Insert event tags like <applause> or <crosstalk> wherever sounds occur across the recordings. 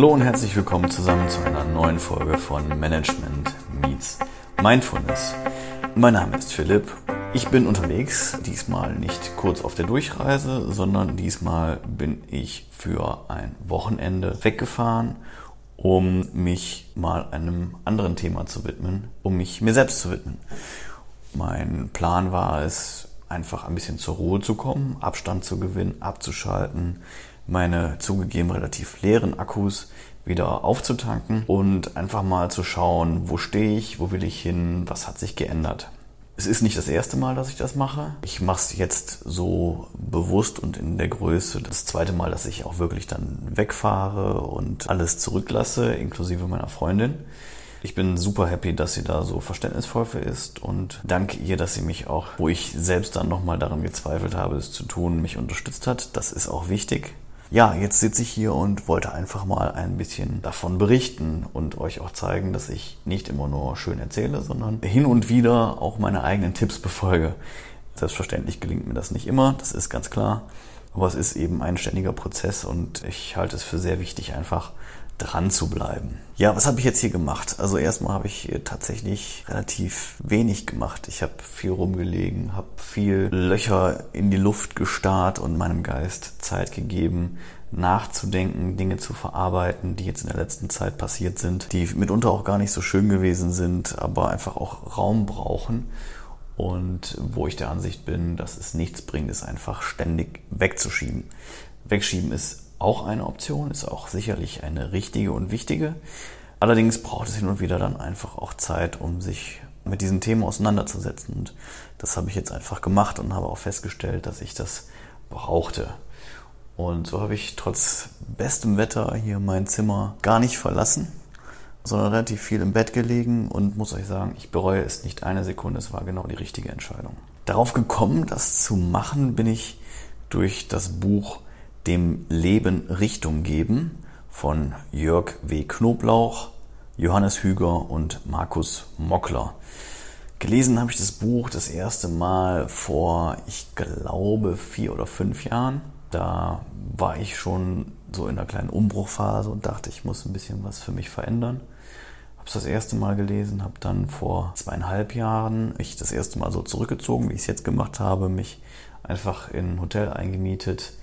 Hallo und herzlich willkommen zusammen zu einer neuen Folge von Management Meets Mindfulness. Mein Name ist Philipp. Ich bin unterwegs, diesmal nicht kurz auf der Durchreise, sondern diesmal bin ich für ein Wochenende weggefahren, um mich mal einem anderen Thema zu widmen, um mich mir selbst zu widmen. Mein Plan war es, einfach ein bisschen zur Ruhe zu kommen, Abstand zu gewinnen, abzuschalten, meine zugegeben relativ leeren Akkus wieder aufzutanken und einfach mal zu schauen, wo stehe ich, wo will ich hin, was hat sich geändert. Es ist nicht das erste Mal, dass ich das mache. Ich mache es jetzt so bewusst und in der Größe. Das zweite Mal, dass ich auch wirklich dann wegfahre und alles zurücklasse, inklusive meiner Freundin. Ich bin super happy, dass sie da so verständnisvoll für ist und danke ihr, dass sie mich auch, wo ich selbst dann nochmal daran gezweifelt habe, es zu tun, mich unterstützt hat. Das ist auch wichtig. Ja, jetzt sitze ich hier und wollte einfach mal ein bisschen davon berichten und euch auch zeigen, dass ich nicht immer nur schön erzähle, sondern hin und wieder auch meine eigenen Tipps befolge. Selbstverständlich gelingt mir das nicht immer, das ist ganz klar. Aber es ist eben ein ständiger Prozess und ich halte es für sehr wichtig, einfach dran zu bleiben. Ja, was habe ich jetzt hier gemacht? Also erstmal habe ich tatsächlich relativ wenig gemacht. Ich habe viel rumgelegen, habe viel Löcher in die Luft gestarrt und meinem Geist Zeit gegeben, nachzudenken, Dinge zu verarbeiten, die jetzt in der letzten Zeit passiert sind, die mitunter auch gar nicht so schön gewesen sind, aber einfach auch Raum brauchen. Und wo ich der Ansicht bin, dass es nichts bringt, ist einfach ständig wegzuschieben. Wegschieben ist auch eine Option, ist auch sicherlich eine richtige und wichtige. Allerdings braucht es hin und wieder dann einfach auch Zeit, um sich mit diesen Themen auseinanderzusetzen. Und das habe ich jetzt einfach gemacht und habe auch festgestellt, dass ich das brauchte. Und so habe ich trotz bestem Wetter hier mein Zimmer gar nicht verlassen, sondern relativ viel im Bett gelegen und muss euch sagen, ich bereue es nicht eine Sekunde, es war genau die richtige Entscheidung. Darauf gekommen, das zu machen, bin ich durch das Buch dem Leben Richtung geben von Jörg W. Knoblauch, Johannes Hüger und Markus Mockler. Gelesen habe ich das Buch das erste Mal vor, ich glaube, vier oder fünf Jahren. Da war ich schon so in einer kleinen Umbruchphase und dachte, ich muss ein bisschen was für mich verändern. Habe es das erste Mal gelesen, habe dann vor zweieinhalb Jahren mich das erste Mal so zurückgezogen, wie ich es jetzt gemacht habe, mich einfach in ein Hotel eingemietet,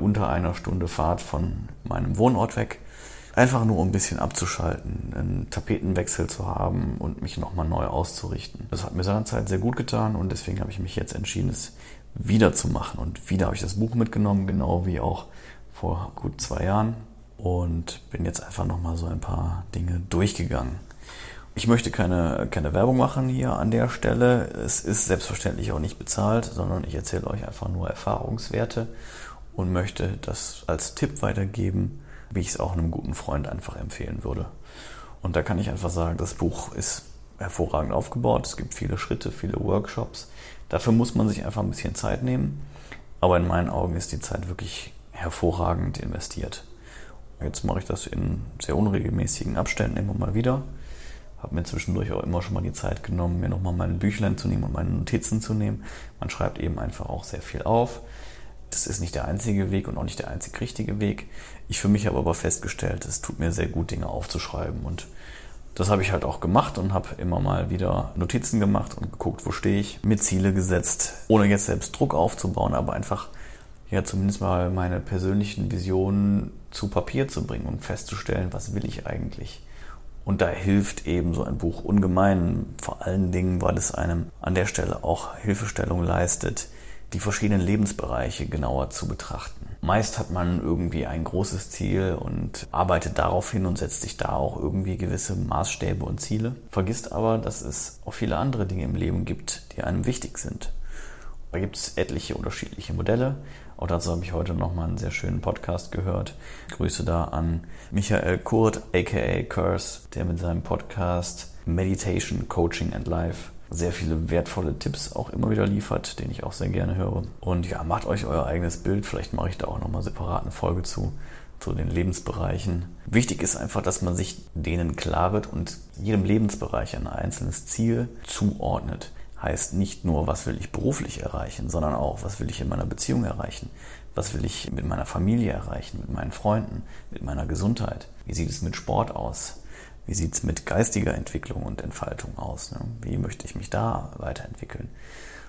unter einer Stunde Fahrt von meinem Wohnort weg. Einfach nur um ein bisschen abzuschalten, einen Tapetenwechsel zu haben und mich nochmal neu auszurichten. Das hat mir seinerzeit sehr gut getan und deswegen habe ich mich jetzt entschieden, es wieder zu machen. Und wieder habe ich das Buch mitgenommen, genau wie auch vor gut zwei Jahren. Und bin jetzt einfach nochmal so ein paar Dinge durchgegangen. Ich möchte keine, keine Werbung machen hier an der Stelle. Es ist selbstverständlich auch nicht bezahlt, sondern ich erzähle euch einfach nur Erfahrungswerte und möchte das als Tipp weitergeben, wie ich es auch einem guten Freund einfach empfehlen würde. Und da kann ich einfach sagen, das Buch ist hervorragend aufgebaut. Es gibt viele Schritte, viele Workshops. Dafür muss man sich einfach ein bisschen Zeit nehmen. Aber in meinen Augen ist die Zeit wirklich hervorragend investiert. Jetzt mache ich das in sehr unregelmäßigen Abständen immer mal wieder. Habe mir zwischendurch auch immer schon mal die Zeit genommen, mir nochmal mein Büchlein zu nehmen und meine Notizen zu nehmen. Man schreibt eben einfach auch sehr viel auf. Das ist nicht der einzige Weg und auch nicht der einzig richtige Weg. Ich für mich habe aber festgestellt, es tut mir sehr gut, Dinge aufzuschreiben. Und das habe ich halt auch gemacht und habe immer mal wieder Notizen gemacht und geguckt, wo stehe ich, mir Ziele gesetzt, ohne jetzt selbst Druck aufzubauen, aber einfach ja zumindest mal meine persönlichen Visionen zu Papier zu bringen und festzustellen, was will ich eigentlich. Und da hilft eben so ein Buch ungemein, vor allen Dingen, weil es einem an der Stelle auch Hilfestellung leistet, die verschiedenen Lebensbereiche genauer zu betrachten. Meist hat man irgendwie ein großes Ziel und arbeitet darauf hin und setzt sich da auch irgendwie gewisse Maßstäbe und Ziele, vergisst aber, dass es auch viele andere Dinge im Leben gibt, die einem wichtig sind. Da gibt es etliche unterschiedliche Modelle. Auch dazu habe ich heute nochmal einen sehr schönen Podcast gehört. Grüße da an Michael Kurt, aka Curse, der mit seinem Podcast Meditation, Coaching and Life sehr viele wertvolle Tipps auch immer wieder liefert, den ich auch sehr gerne höre. Und ja, macht euch euer eigenes Bild. Vielleicht mache ich da auch nochmal separat eine Folge zu, zu den Lebensbereichen. Wichtig ist einfach, dass man sich denen klar wird und jedem Lebensbereich ein einzelnes Ziel zuordnet. Heißt nicht nur, was will ich beruflich erreichen, sondern auch, was will ich in meiner Beziehung erreichen, Was will ich mit meiner Familie erreichen, mit meinen Freunden, mit meiner Gesundheit? Wie sieht es mit Sport aus? Wie sieht es mit geistiger Entwicklung und Entfaltung aus? Ne? Wie möchte ich mich da weiterentwickeln?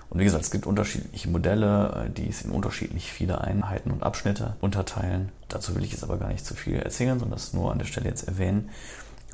Und wie gesagt, es gibt unterschiedliche Modelle, äh, die es in unterschiedlich viele Einheiten und Abschnitte unterteilen. Dazu will ich jetzt aber gar nicht zu viel erzählen, sondern das nur an der Stelle jetzt erwähnen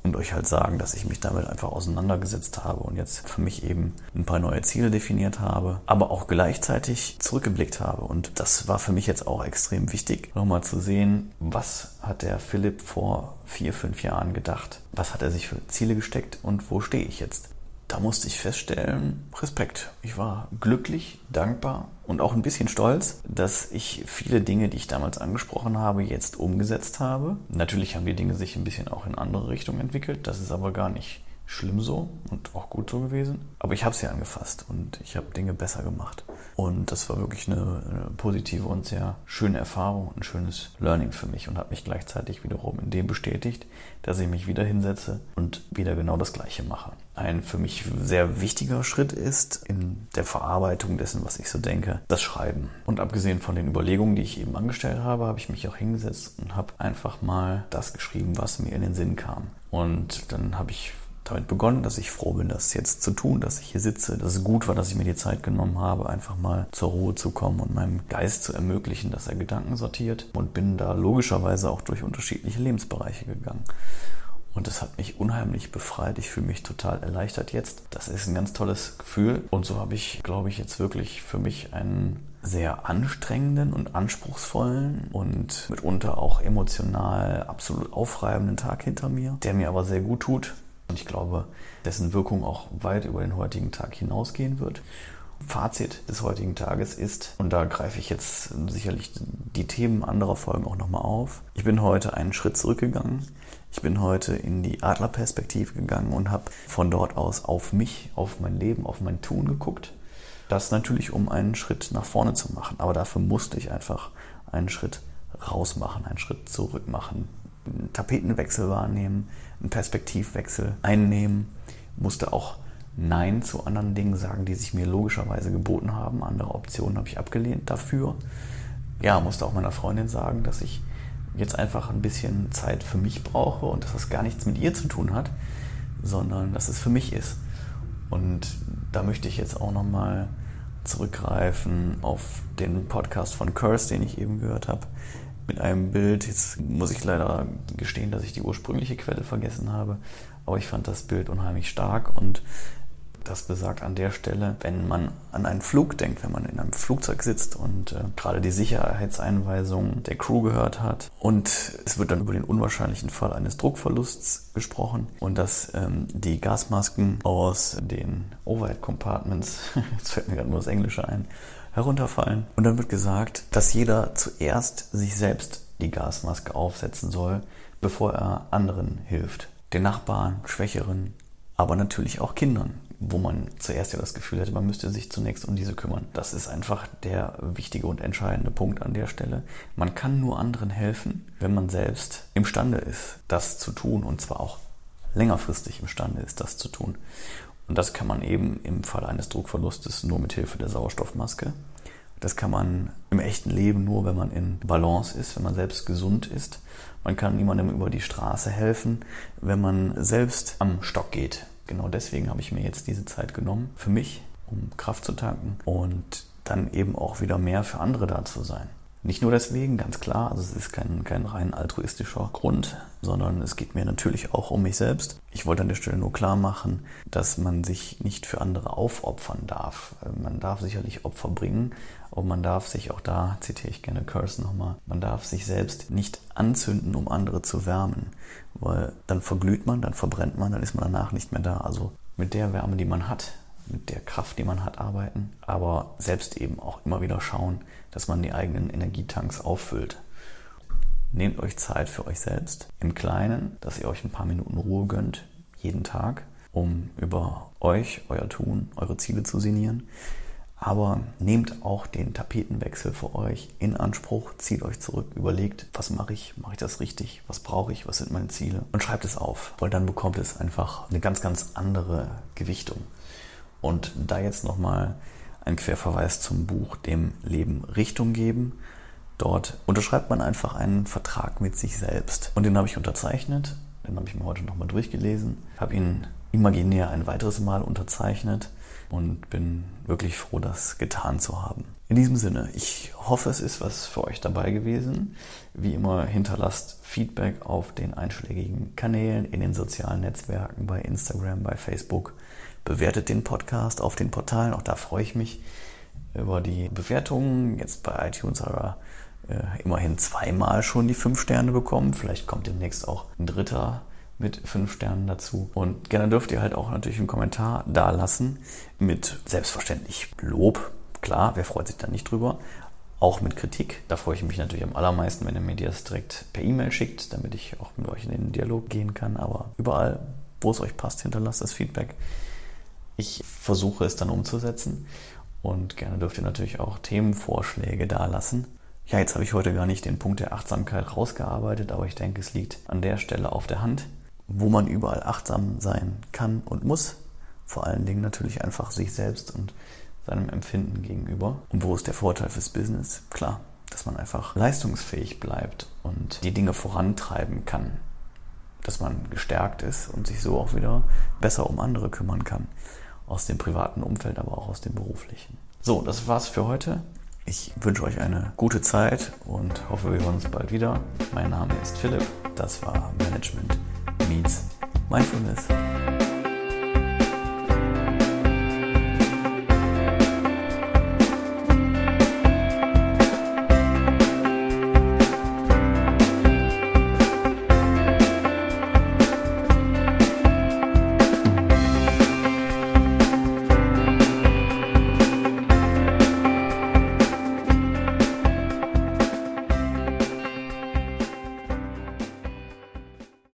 und euch halt sagen, dass ich mich damit einfach auseinandergesetzt habe und jetzt für mich eben ein paar neue Ziele definiert habe, aber auch gleichzeitig zurückgeblickt habe. Und das war für mich jetzt auch extrem wichtig, nochmal zu sehen, was hat der Philipp vor vier, fünf Jahren gedacht? Was hat er sich für Ziele gesteckt und wo stehe ich jetzt? Da musste ich feststellen, Respekt. Ich war glücklich, dankbar und auch ein bisschen stolz, dass ich viele Dinge, die ich damals angesprochen habe, jetzt umgesetzt habe. Natürlich haben die Dinge sich ein bisschen auch in andere Richtungen entwickelt. Das ist aber gar nicht schlimm so und auch gut so gewesen. Aber ich habe sie angefasst und ich habe Dinge besser gemacht. Und das war wirklich eine, eine, positive und sehr schöne Erfahrung, ein schönes Learning für mich und hat mich gleichzeitig wiederum in dem bestätigt, dass ich mich wieder hinsetze und wieder genau das Gleiche mache. Ein für mich sehr wichtiger Schritt ist in der Verarbeitung dessen, was ich so denke, das Schreiben. Und abgesehen von den Überlegungen, die ich eben angestellt habe, habe ich mich auch hingesetzt und habe einfach mal das geschrieben, was mir in den Sinn kam. Und dann habe ich damit begonnen, dass ich froh bin, das jetzt zu tun, dass ich hier sitze, dass es gut war, dass ich mir die Zeit genommen habe, einfach mal zur Ruhe zu kommen und meinem Geist zu ermöglichen, dass er Gedanken sortiert und bin da logischerweise auch durch unterschiedliche Lebensbereiche gegangen. Und das hat mich unheimlich befreit. Ich fühle mich total erleichtert jetzt. Das ist ein ganz tolles Gefühl. Und so habe ich, glaube ich, jetzt wirklich für mich einen sehr anstrengenden und anspruchsvollen und mitunter auch emotional absolut aufreibenden Tag hinter mir, der mir aber sehr gut tut, und ich glaube, dessen Wirkung auch weit über den heutigen Tag hinausgehen wird. Fazit des heutigen Tages ist, und da greife ich jetzt sicherlich die Themen anderer Folgen auch nochmal auf, ich bin heute einen Schritt zurückgegangen. Ich bin heute in die Adlerperspektive gegangen und habe von dort aus auf mich, auf mein Leben, auf mein Tun geguckt. Das natürlich, um einen Schritt nach vorne zu machen. Aber dafür musste ich einfach einen Schritt raus machen, einen Schritt zurück machen, einen Tapetenwechsel wahrnehmen, einen Perspektivwechsel einnehmen, musste auch Nein zu anderen Dingen sagen, die sich mir logischerweise geboten haben. Andere Optionen habe ich abgelehnt dafür. Ja, musste auch meiner Freundin sagen, dass ich jetzt einfach ein bisschen Zeit für mich brauche und dass das gar nichts mit ihr zu tun hat, sondern dass es für mich ist. Und da möchte ich jetzt auch nochmal zurückgreifen auf den Podcast von Curse, den ich eben gehört habe, mit einem Bild. Jetzt muss ich leider gestehen, dass ich die ursprüngliche Quelle vergessen habe, aber ich fand das Bild unheimlich stark und das besagt an der Stelle, wenn man an einen Flug denkt, wenn man in einem Flugzeug sitzt und äh, gerade die Sicherheitseinweisungen der Crew gehört hat und es wird dann über den unwahrscheinlichen Fall eines Druckverlusts gesprochen und dass ähm, die Gasmasken aus den Overhead Compartments, <laughs> jetzt fällt mir gerade nur das Englische ein, herunterfallen. Und dann wird gesagt, dass jeder zuerst sich selbst die Gasmaske aufsetzen soll, bevor er anderen hilft. Den Nachbarn, Schwächeren, aber natürlich auch Kindern, wo man zuerst ja das Gefühl hätte, man müsste sich zunächst um diese kümmern. Das ist einfach der wichtige und entscheidende Punkt an der Stelle. Man kann nur anderen helfen, wenn man selbst imstande ist, das zu tun und zwar auch längerfristig imstande ist, das zu tun. Und das kann man eben im Fall eines Druckverlustes nur mit Hilfe der Sauerstoffmaske. Das kann man im echten Leben nur, wenn man in Balance ist, wenn man selbst gesund ist. Man kann niemandem über die Straße helfen, wenn man selbst am Stock geht. Genau deswegen habe ich mir jetzt diese Zeit genommen für mich, um Kraft zu tanken und dann eben auch wieder mehr für andere da zu sein. Nicht nur deswegen, ganz klar, also es ist kein, kein rein altruistischer Grund, sondern es geht mir natürlich auch um mich selbst. Ich wollte an der Stelle nur klar machen, dass man sich nicht für andere aufopfern darf. Man darf sicherlich Opfer bringen, aber man darf sich, auch da zitiere ich gerne Curse nochmal, man darf sich selbst nicht anzünden, um andere zu wärmen, weil dann verglüht man, dann verbrennt man, dann ist man danach nicht mehr da. Also mit der Wärme, die man hat, mit der Kraft, die man hat, arbeiten, aber selbst eben auch immer wieder schauen, dass man die eigenen Energietanks auffüllt. Nehmt euch Zeit für euch selbst im Kleinen, dass ihr euch ein paar Minuten Ruhe gönnt, jeden Tag, um über euch, euer Tun, eure Ziele zu sinnieren. Aber nehmt auch den Tapetenwechsel für euch in Anspruch, zieht euch zurück, überlegt, was mache ich, mache ich das richtig, was brauche ich, was sind meine Ziele und schreibt es auf, weil dann bekommt es einfach eine ganz, ganz andere Gewichtung. Und da jetzt nochmal ein Querverweis zum Buch Dem Leben Richtung geben. Dort unterschreibt man einfach einen Vertrag mit sich selbst. Und den habe ich unterzeichnet. Den habe ich mir heute nochmal durchgelesen. Habe ihn imaginär ein weiteres Mal unterzeichnet und bin wirklich froh, das getan zu haben. In diesem Sinne, ich hoffe, es ist was für euch dabei gewesen. Wie immer hinterlasst Feedback auf den einschlägigen Kanälen, in den sozialen Netzwerken, bei Instagram, bei Facebook. Bewertet den Podcast auf den Portalen, auch da freue ich mich über die Bewertungen. Jetzt bei iTunes aber äh, immerhin zweimal schon die fünf Sterne bekommen. Vielleicht kommt demnächst auch ein dritter mit fünf Sternen dazu. Und gerne dürft ihr halt auch natürlich einen Kommentar da lassen mit selbstverständlich Lob. Klar, wer freut sich da nicht drüber? Auch mit Kritik. Da freue ich mich natürlich am allermeisten, wenn ihr mir das direkt per E-Mail schickt, damit ich auch mit euch in den Dialog gehen kann. Aber überall, wo es euch passt, hinterlasst das Feedback. Ich versuche es dann umzusetzen. Und gerne dürft ihr natürlich auch Themenvorschläge da lassen. Ja, jetzt habe ich heute gar nicht den Punkt der Achtsamkeit rausgearbeitet, aber ich denke, es liegt an der Stelle auf der Hand wo man überall achtsam sein kann und muss. Vor allen Dingen natürlich einfach sich selbst und seinem Empfinden gegenüber. Und wo ist der Vorteil fürs Business? Klar, dass man einfach leistungsfähig bleibt und die Dinge vorantreiben kann. Dass man gestärkt ist und sich so auch wieder besser um andere kümmern kann. Aus dem privaten Umfeld, aber auch aus dem beruflichen. So, das war's für heute. Ich wünsche euch eine gute Zeit und hoffe, wir hören uns bald wieder. Mein Name ist Philipp. Das war Management meets mindfulness.